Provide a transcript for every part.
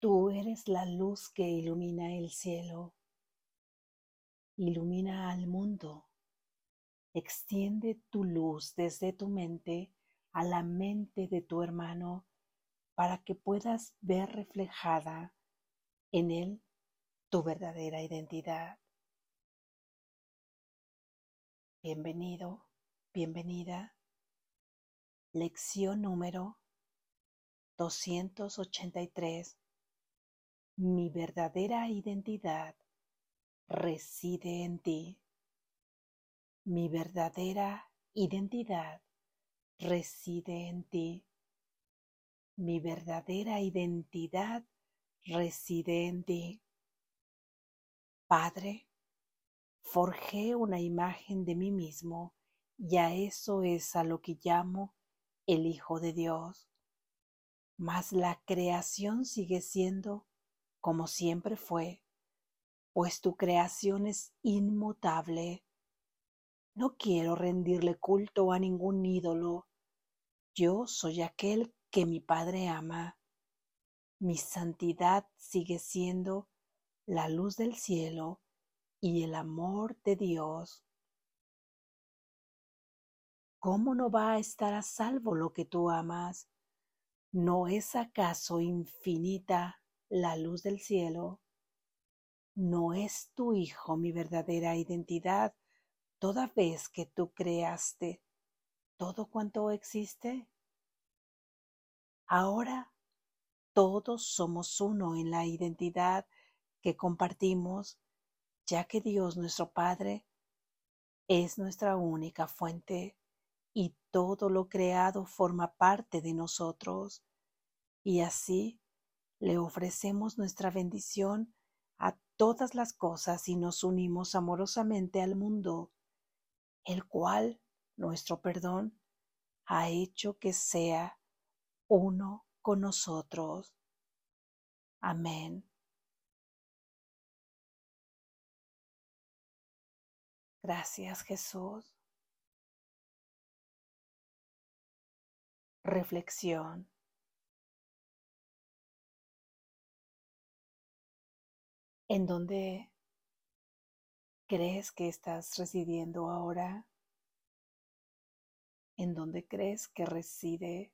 Tú eres la luz que ilumina el cielo, ilumina al mundo. Extiende tu luz desde tu mente a la mente de tu hermano para que puedas ver reflejada en él tu verdadera identidad. Bienvenido, bienvenida. Lección número 283 mi verdadera identidad reside en ti. Mi verdadera identidad reside en ti. Mi verdadera identidad reside en ti. Padre, forjé una imagen de mí mismo y a eso es a lo que llamo el Hijo de Dios. Mas la creación sigue siendo como siempre fue, pues tu creación es inmutable. No quiero rendirle culto a ningún ídolo. Yo soy aquel que mi Padre ama. Mi santidad sigue siendo la luz del cielo y el amor de Dios. ¿Cómo no va a estar a salvo lo que tú amas? ¿No es acaso infinita la luz del cielo, no es tu Hijo mi verdadera identidad toda vez que tú creaste todo cuanto existe? Ahora todos somos uno en la identidad que compartimos, ya que Dios nuestro Padre es nuestra única fuente y todo lo creado forma parte de nosotros. Y así le ofrecemos nuestra bendición a todas las cosas y nos unimos amorosamente al mundo, el cual, nuestro perdón, ha hecho que sea uno con nosotros. Amén. Gracias Jesús. Reflexión. ¿En dónde crees que estás residiendo ahora? ¿En dónde crees que reside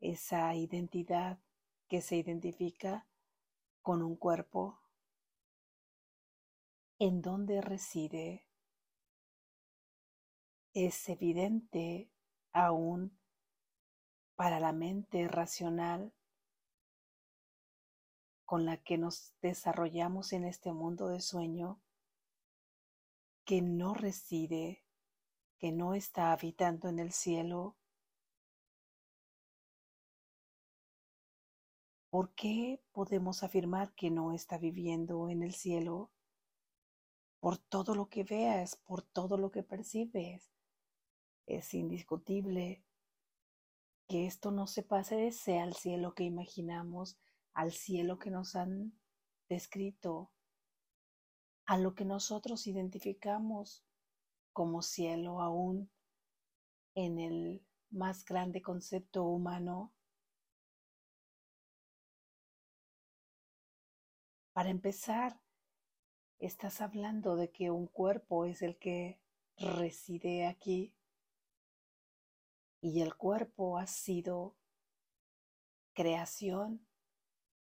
esa identidad que se identifica con un cuerpo? ¿En dónde reside? Es evidente aún para la mente racional con la que nos desarrollamos en este mundo de sueño que no reside, que no está habitando en el cielo? ¿Por qué podemos afirmar que no está viviendo en el cielo? Por todo lo que veas, por todo lo que percibes. Es indiscutible que esto no se pase sea al cielo que imaginamos, al cielo que nos han descrito, a lo que nosotros identificamos como cielo aún en el más grande concepto humano. Para empezar, estás hablando de que un cuerpo es el que reside aquí y el cuerpo ha sido creación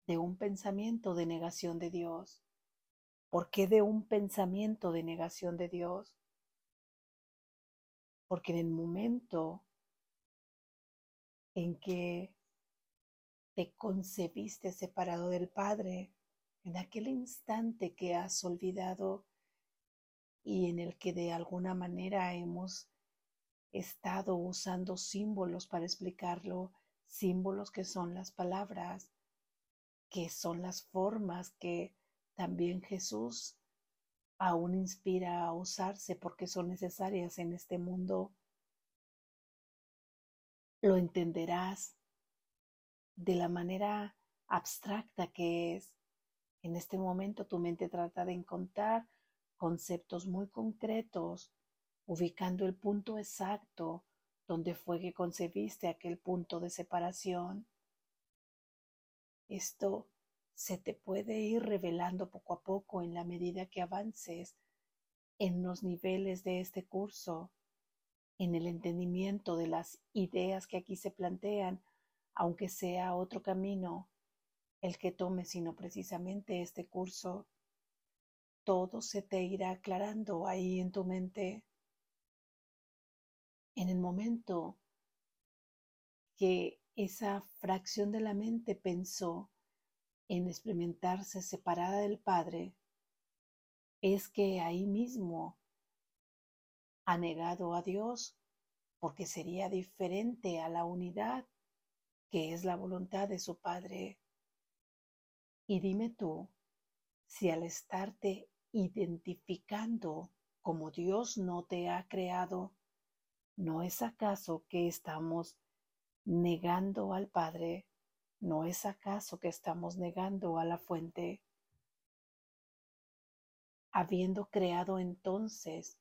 de un pensamiento de negación de Dios. ¿Por qué de un pensamiento de negación de Dios? Porque en el momento en que te concebiste separado del Padre, en aquel instante que has olvidado y en el que de alguna manera hemos estado usando símbolos para explicarlo, símbolos que son las palabras, que son las formas que también Jesús aún inspira a usarse porque son necesarias en este mundo, lo entenderás de la manera abstracta que es. En este momento tu mente trata de encontrar conceptos muy concretos, ubicando el punto exacto donde fue que concebiste aquel punto de separación esto se te puede ir revelando poco a poco en la medida que avances en los niveles de este curso, en el entendimiento de las ideas que aquí se plantean, aunque sea otro camino el que tome, sino precisamente este curso, todo se te irá aclarando ahí en tu mente. En el momento que esa fracción de la mente pensó en experimentarse separada del Padre, es que ahí mismo ha negado a Dios porque sería diferente a la unidad que es la voluntad de su Padre. Y dime tú, si al estarte identificando como Dios no te ha creado, ¿no es acaso que estamos negando al Padre? ¿No es acaso que estamos negando a la fuente? habiendo creado entonces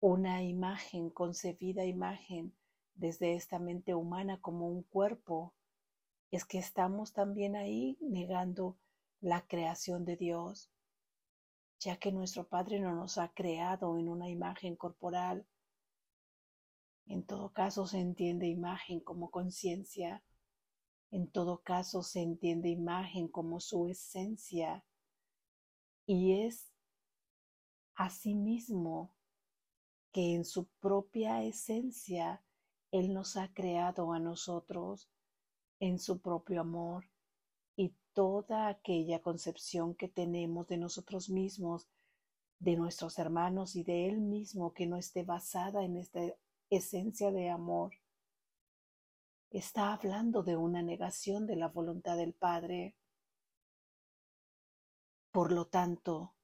una imagen, concebida imagen desde esta mente humana como un cuerpo, es que estamos también ahí negando la creación de Dios, ya que nuestro Padre no nos ha creado en una imagen corporal. En todo caso se entiende imagen como conciencia, en todo caso se entiende imagen como su esencia, y es asimismo que en su propia esencia Él nos ha creado a nosotros en su propio amor y toda aquella concepción que tenemos de nosotros mismos, de nuestros hermanos y de Él mismo que no esté basada en esta esencia de amor, está hablando de una negación de la voluntad del Padre. Por lo tanto,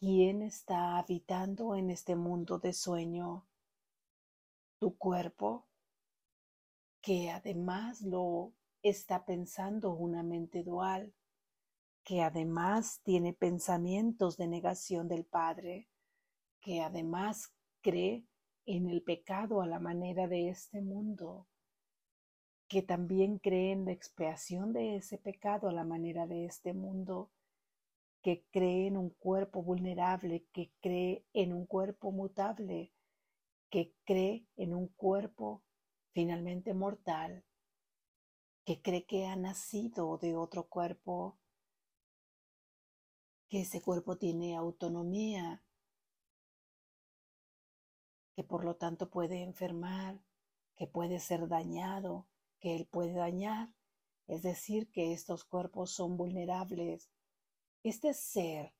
¿quién está habitando en este mundo de sueño? Tu cuerpo, que además lo está pensando una mente dual, que además tiene pensamientos de negación del Padre, que además cree en el pecado a la manera de este mundo, que también cree en la expiación de ese pecado a la manera de este mundo, que cree en un cuerpo vulnerable, que cree en un cuerpo mutable, que cree en un cuerpo finalmente mortal, que cree que ha nacido de otro cuerpo, que ese cuerpo tiene autonomía, que por lo tanto puede enfermar, que puede ser dañado, que él puede dañar, es decir, que estos cuerpos son vulnerables, este ser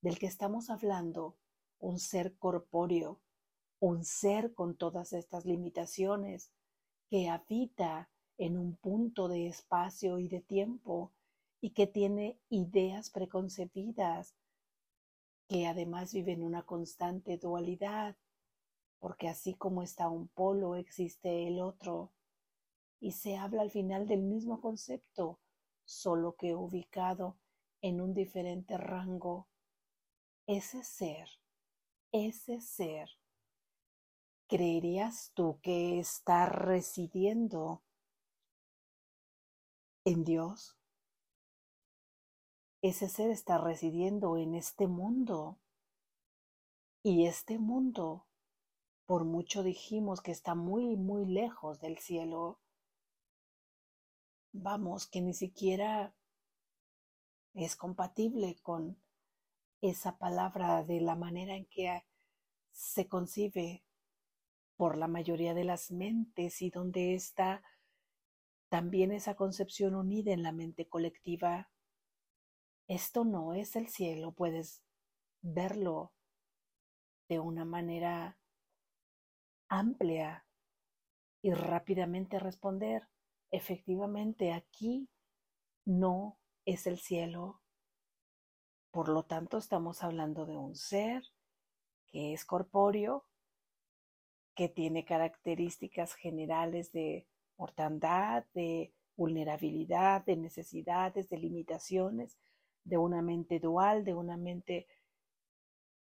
del que estamos hablando, un ser corpóreo, un ser con todas estas limitaciones, que habita en un punto de espacio y de tiempo y que tiene ideas preconcebidas, que además vive en una constante dualidad, porque así como está un polo, existe el otro, y se habla al final del mismo concepto, solo que ubicado en un diferente rango, ese ser, ese ser, ¿creerías tú que está residiendo en Dios? Ese ser está residiendo en este mundo. Y este mundo, por mucho dijimos que está muy, muy lejos del cielo, vamos, que ni siquiera es compatible con esa palabra de la manera en que se concibe por la mayoría de las mentes y donde está también esa concepción unida en la mente colectiva. Esto no es el cielo, puedes verlo de una manera amplia y rápidamente responder, efectivamente aquí no es el cielo. Por lo tanto, estamos hablando de un ser que es corpóreo, que tiene características generales de mortandad, de vulnerabilidad, de necesidades, de limitaciones, de una mente dual, de una mente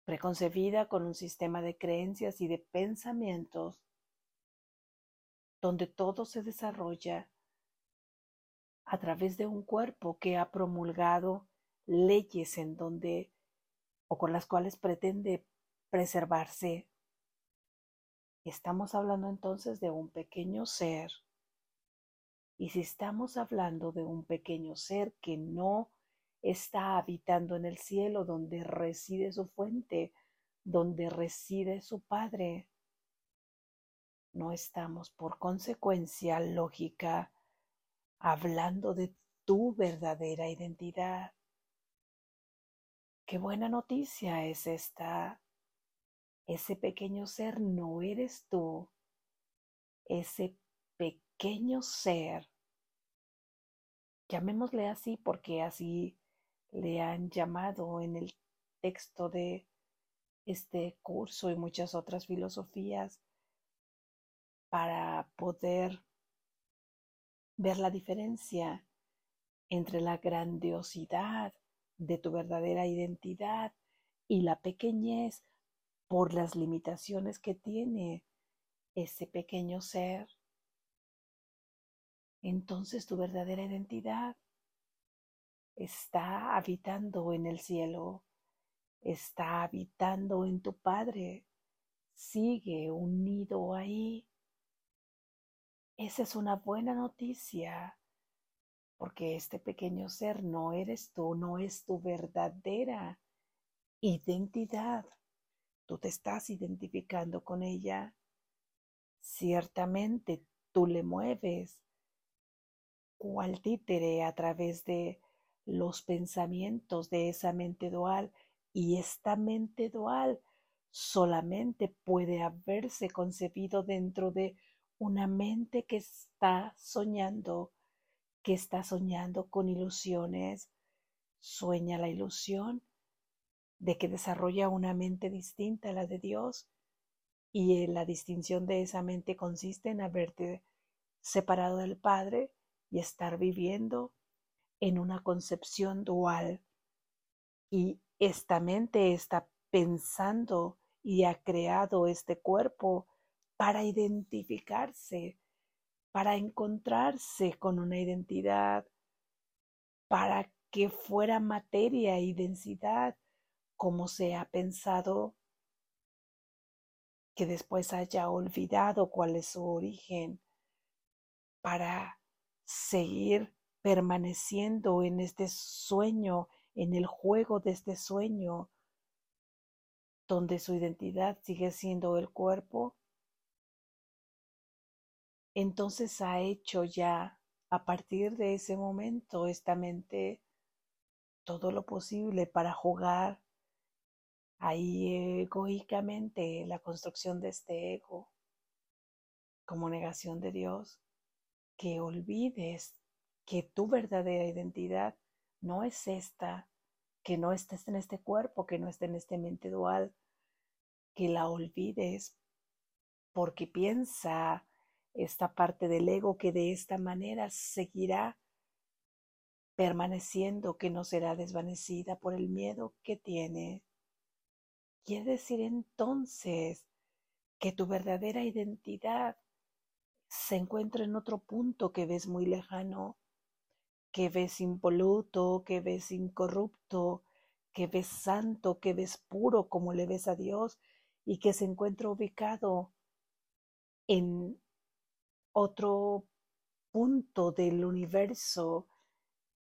preconcebida con un sistema de creencias y de pensamientos donde todo se desarrolla a través de un cuerpo que ha promulgado leyes en donde o con las cuales pretende preservarse. Estamos hablando entonces de un pequeño ser. Y si estamos hablando de un pequeño ser que no está habitando en el cielo donde reside su fuente, donde reside su Padre, no estamos por consecuencia lógica hablando de tu verdadera identidad. Qué buena noticia es esta. Ese pequeño ser no eres tú. Ese pequeño ser, llamémosle así porque así le han llamado en el texto de este curso y muchas otras filosofías para poder ver la diferencia entre la grandiosidad de tu verdadera identidad y la pequeñez por las limitaciones que tiene ese pequeño ser. Entonces tu verdadera identidad está habitando en el cielo, está habitando en tu Padre, sigue unido ahí. Esa es una buena noticia, porque este pequeño ser no eres tú, no es tu verdadera identidad. Tú te estás identificando con ella. Ciertamente tú le mueves cual títere a través de los pensamientos de esa mente dual y esta mente dual solamente puede haberse concebido dentro de una mente que está soñando, que está soñando con ilusiones, sueña la ilusión de que desarrolla una mente distinta a la de Dios y la distinción de esa mente consiste en haberte separado del Padre y estar viviendo en una concepción dual. Y esta mente está pensando y ha creado este cuerpo para identificarse, para encontrarse con una identidad, para que fuera materia y densidad como se ha pensado que después haya olvidado cuál es su origen, para seguir permaneciendo en este sueño, en el juego de este sueño, donde su identidad sigue siendo el cuerpo, entonces ha hecho ya a partir de ese momento esta mente todo lo posible para jugar ahí egoicamente la construcción de este ego como negación de Dios, que olvides que tu verdadera identidad no es esta, que no estés en este cuerpo, que no esté en este mente dual, que la olvides porque piensa esta parte del ego que de esta manera seguirá permaneciendo, que no será desvanecida por el miedo que tiene. Quiere decir entonces que tu verdadera identidad se encuentra en otro punto que ves muy lejano, que ves impoluto, que ves incorrupto, que ves santo, que ves puro como le ves a Dios y que se encuentra ubicado en otro punto del universo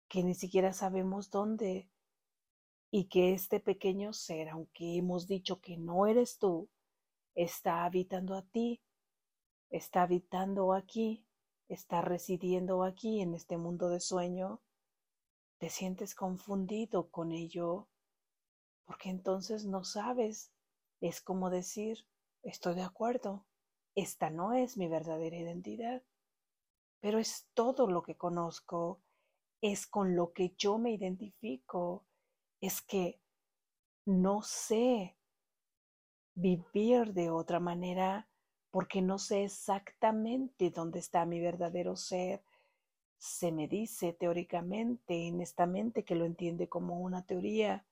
que ni siquiera sabemos dónde y que este pequeño ser, aunque hemos dicho que no eres tú, está habitando a ti, está habitando aquí está residiendo aquí en este mundo de sueño, te sientes confundido con ello, porque entonces no sabes. Es como decir, estoy de acuerdo, esta no es mi verdadera identidad, pero es todo lo que conozco, es con lo que yo me identifico, es que no sé vivir de otra manera porque no sé exactamente dónde está mi verdadero ser. Se me dice teóricamente en esta mente que lo entiende como una teoría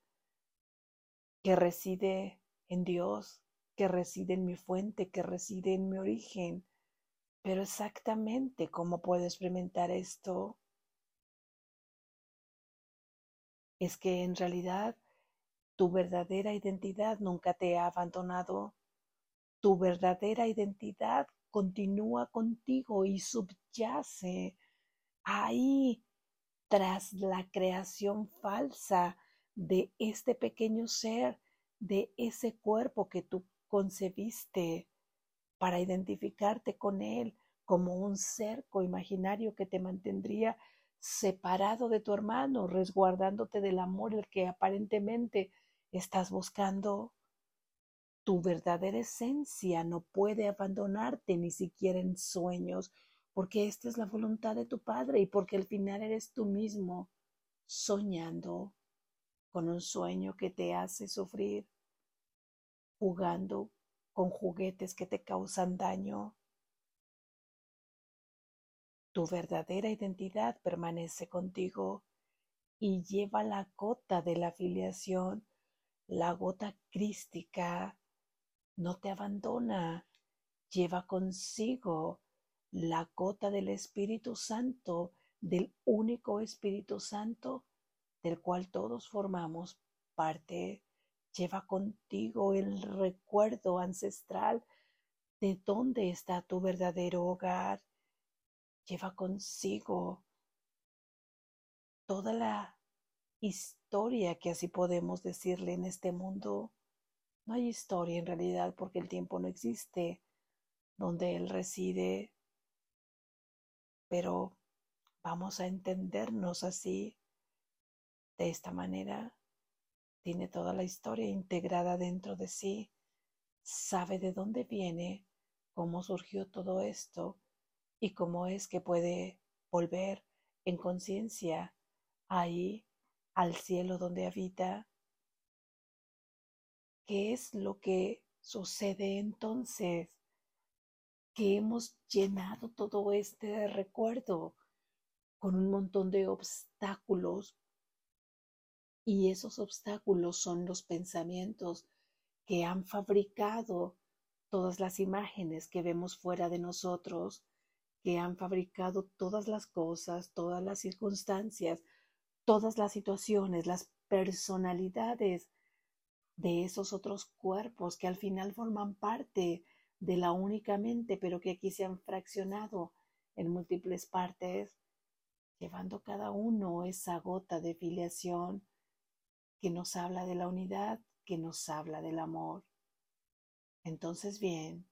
que reside en Dios, que reside en mi fuente, que reside en mi origen. Pero exactamente cómo puedo experimentar esto, es que en realidad tu verdadera identidad nunca te ha abandonado. Tu verdadera identidad continúa contigo y subyace ahí tras la creación falsa de este pequeño ser, de ese cuerpo que tú concebiste para identificarte con él como un cerco imaginario que te mantendría separado de tu hermano, resguardándote del amor el que aparentemente estás buscando. Tu verdadera esencia no puede abandonarte ni siquiera en sueños, porque esta es la voluntad de tu Padre y porque al final eres tú mismo soñando con un sueño que te hace sufrir, jugando con juguetes que te causan daño. Tu verdadera identidad permanece contigo y lleva la gota de la filiación, la gota crística. No te abandona, lleva consigo la gota del Espíritu Santo, del único Espíritu Santo del cual todos formamos parte, lleva contigo el recuerdo ancestral de dónde está tu verdadero hogar. Lleva consigo toda la historia que así podemos decirle en este mundo. No hay historia en realidad porque el tiempo no existe donde Él reside, pero vamos a entendernos así de esta manera, tiene toda la historia integrada dentro de sí, sabe de dónde viene, cómo surgió todo esto y cómo es que puede volver en conciencia ahí al cielo donde habita. ¿Qué es lo que sucede entonces? Que hemos llenado todo este recuerdo con un montón de obstáculos y esos obstáculos son los pensamientos que han fabricado todas las imágenes que vemos fuera de nosotros, que han fabricado todas las cosas, todas las circunstancias, todas las situaciones, las personalidades de esos otros cuerpos que al final forman parte de la única mente, pero que aquí se han fraccionado en múltiples partes, llevando cada uno esa gota de filiación, que nos habla de la unidad, que nos habla del amor. Entonces, bien,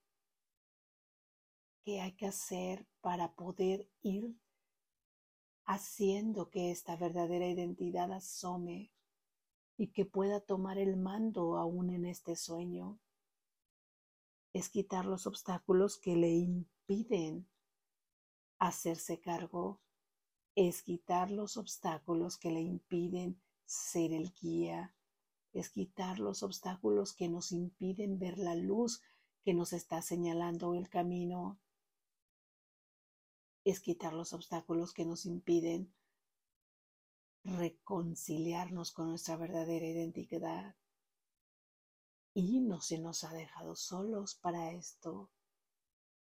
¿qué hay que hacer para poder ir haciendo que esta verdadera identidad asome y que pueda tomar el mando aún en este sueño? Es quitar los obstáculos que le impiden hacerse cargo, es quitar los obstáculos que le impiden ser el guía, es quitar los obstáculos que nos impiden ver la luz que nos está señalando el camino, es quitar los obstáculos que nos impiden reconciliarnos con nuestra verdadera identidad. Y no se nos ha dejado solos para esto.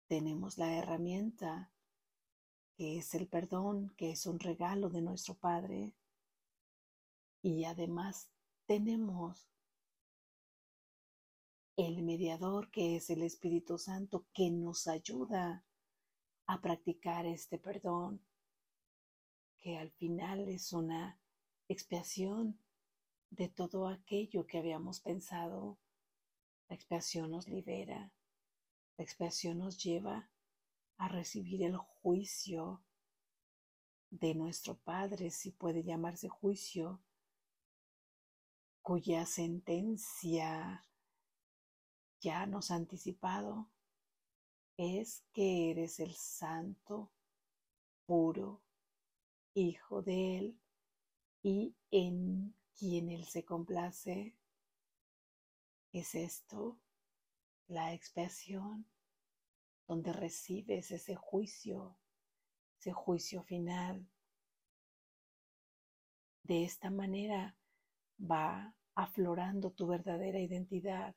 Tenemos la herramienta que es el perdón, que es un regalo de nuestro Padre. Y además tenemos el mediador que es el Espíritu Santo que nos ayuda a practicar este perdón, que al final es una expiación de todo aquello que habíamos pensado. La expiación nos libera, la expiación nos lleva a recibir el juicio de nuestro Padre, si puede llamarse juicio, cuya sentencia ya nos ha anticipado es que eres el santo, puro, hijo de Él y en quien Él se complace. Es esto la expiación donde recibes ese juicio, ese juicio final. De esta manera va aflorando tu verdadera identidad.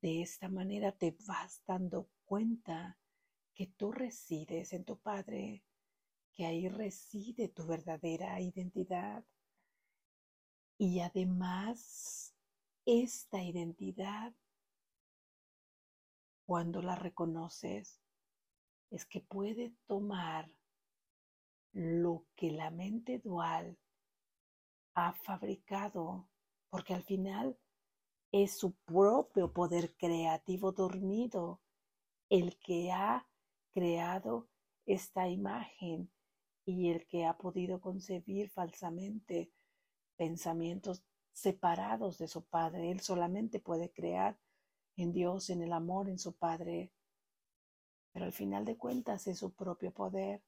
De esta manera te vas dando cuenta que tú resides en tu Padre, que ahí reside tu verdadera identidad. Y además, esta identidad, cuando la reconoces, es que puede tomar lo que la mente dual ha fabricado, porque al final es su propio poder creativo dormido el que ha creado esta imagen y el que ha podido concebir falsamente pensamientos separados de su Padre. Él solamente puede crear en Dios, en el amor, en su Padre. Pero al final de cuentas es su propio poder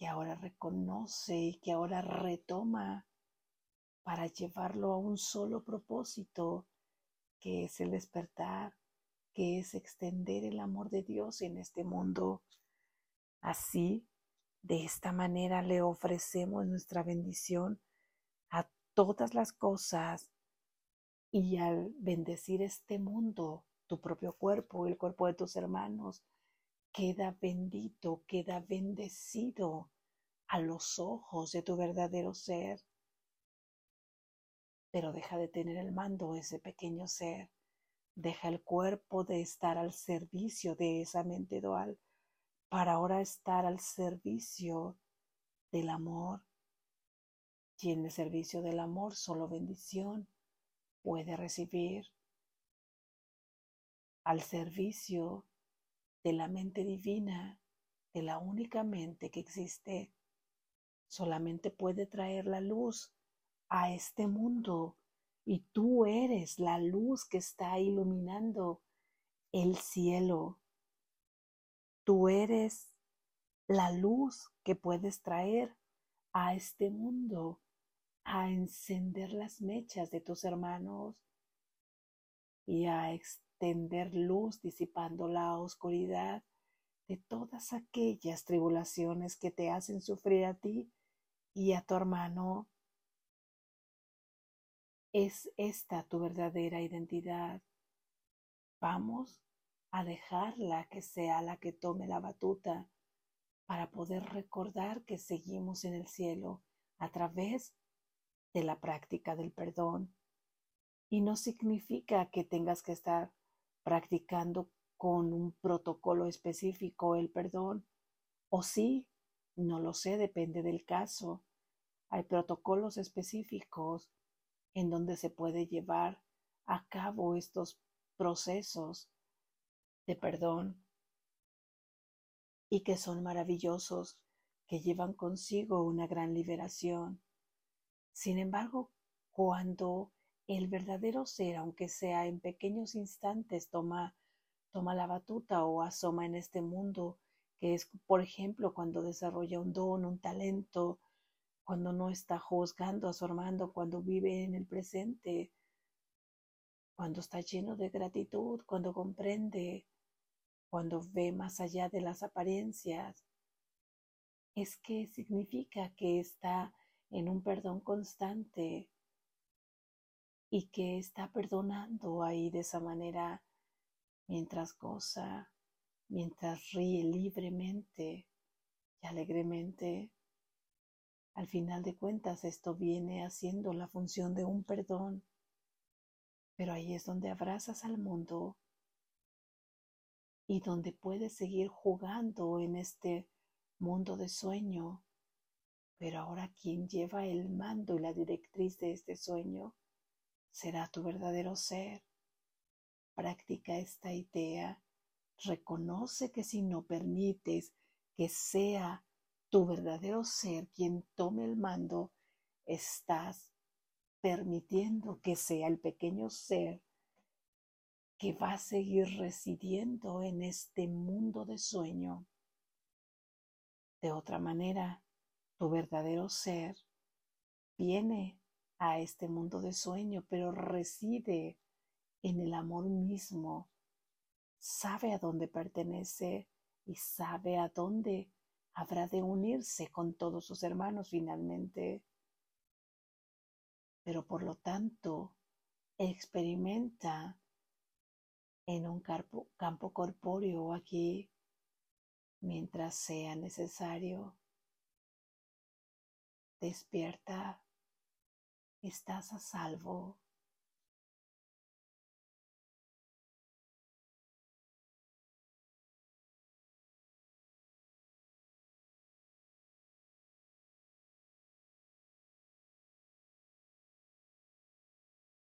que ahora reconoce y que ahora retoma para llevarlo a un solo propósito, que es el despertar, que es extender el amor de Dios en este mundo. Así, de esta manera le ofrecemos nuestra bendición a todas las cosas y al bendecir este mundo, tu propio cuerpo, el cuerpo de tus hermanos, queda bendito, queda bendecido a los ojos de tu verdadero ser. Pero deja de tener el mando ese pequeño ser. Deja el cuerpo de estar al servicio de esa mente dual para ahora estar al servicio del amor. Y en el servicio del amor solo bendición puede recibir. Al servicio de la mente divina, de la única mente que existe, solamente puede traer la luz a este mundo y tú eres la luz que está iluminando el cielo. Tú eres la luz que puedes traer a este mundo a encender las mechas de tus hermanos y a extender luz disipando la oscuridad de todas aquellas tribulaciones que te hacen sufrir a ti y a tu hermano. Es esta tu verdadera identidad. Vamos a dejarla que sea la que tome la batuta para poder recordar que seguimos en el cielo a través de la práctica del perdón. Y no significa que tengas que estar practicando con un protocolo específico el perdón. O sí, no lo sé, depende del caso. Hay protocolos específicos en donde se puede llevar a cabo estos procesos de perdón y que son maravillosos, que llevan consigo una gran liberación. Sin embargo, cuando el verdadero ser, aunque sea en pequeños instantes, toma, toma la batuta o asoma en este mundo, que es, por ejemplo, cuando desarrolla un don, un talento, cuando no está juzgando a su hermano, cuando vive en el presente, cuando está lleno de gratitud, cuando comprende, cuando ve más allá de las apariencias, es que significa que está en un perdón constante y que está perdonando ahí de esa manera mientras goza, mientras ríe libremente y alegremente. Al final de cuentas, esto viene haciendo la función de un perdón, pero ahí es donde abrazas al mundo y donde puedes seguir jugando en este mundo de sueño. Pero ahora quien lleva el mando y la directriz de este sueño será tu verdadero ser. Practica esta idea. Reconoce que si no permites que sea tu verdadero ser quien tome el mando, estás permitiendo que sea el pequeño ser que va a seguir residiendo en este mundo de sueño. De otra manera, tu verdadero ser viene a este mundo de sueño, pero reside en el amor mismo, sabe a dónde pertenece y sabe a dónde habrá de unirse con todos sus hermanos finalmente. Pero por lo tanto, experimenta en un campo, corpóreo aquí mientras sea necesario. Despierta estás a salvo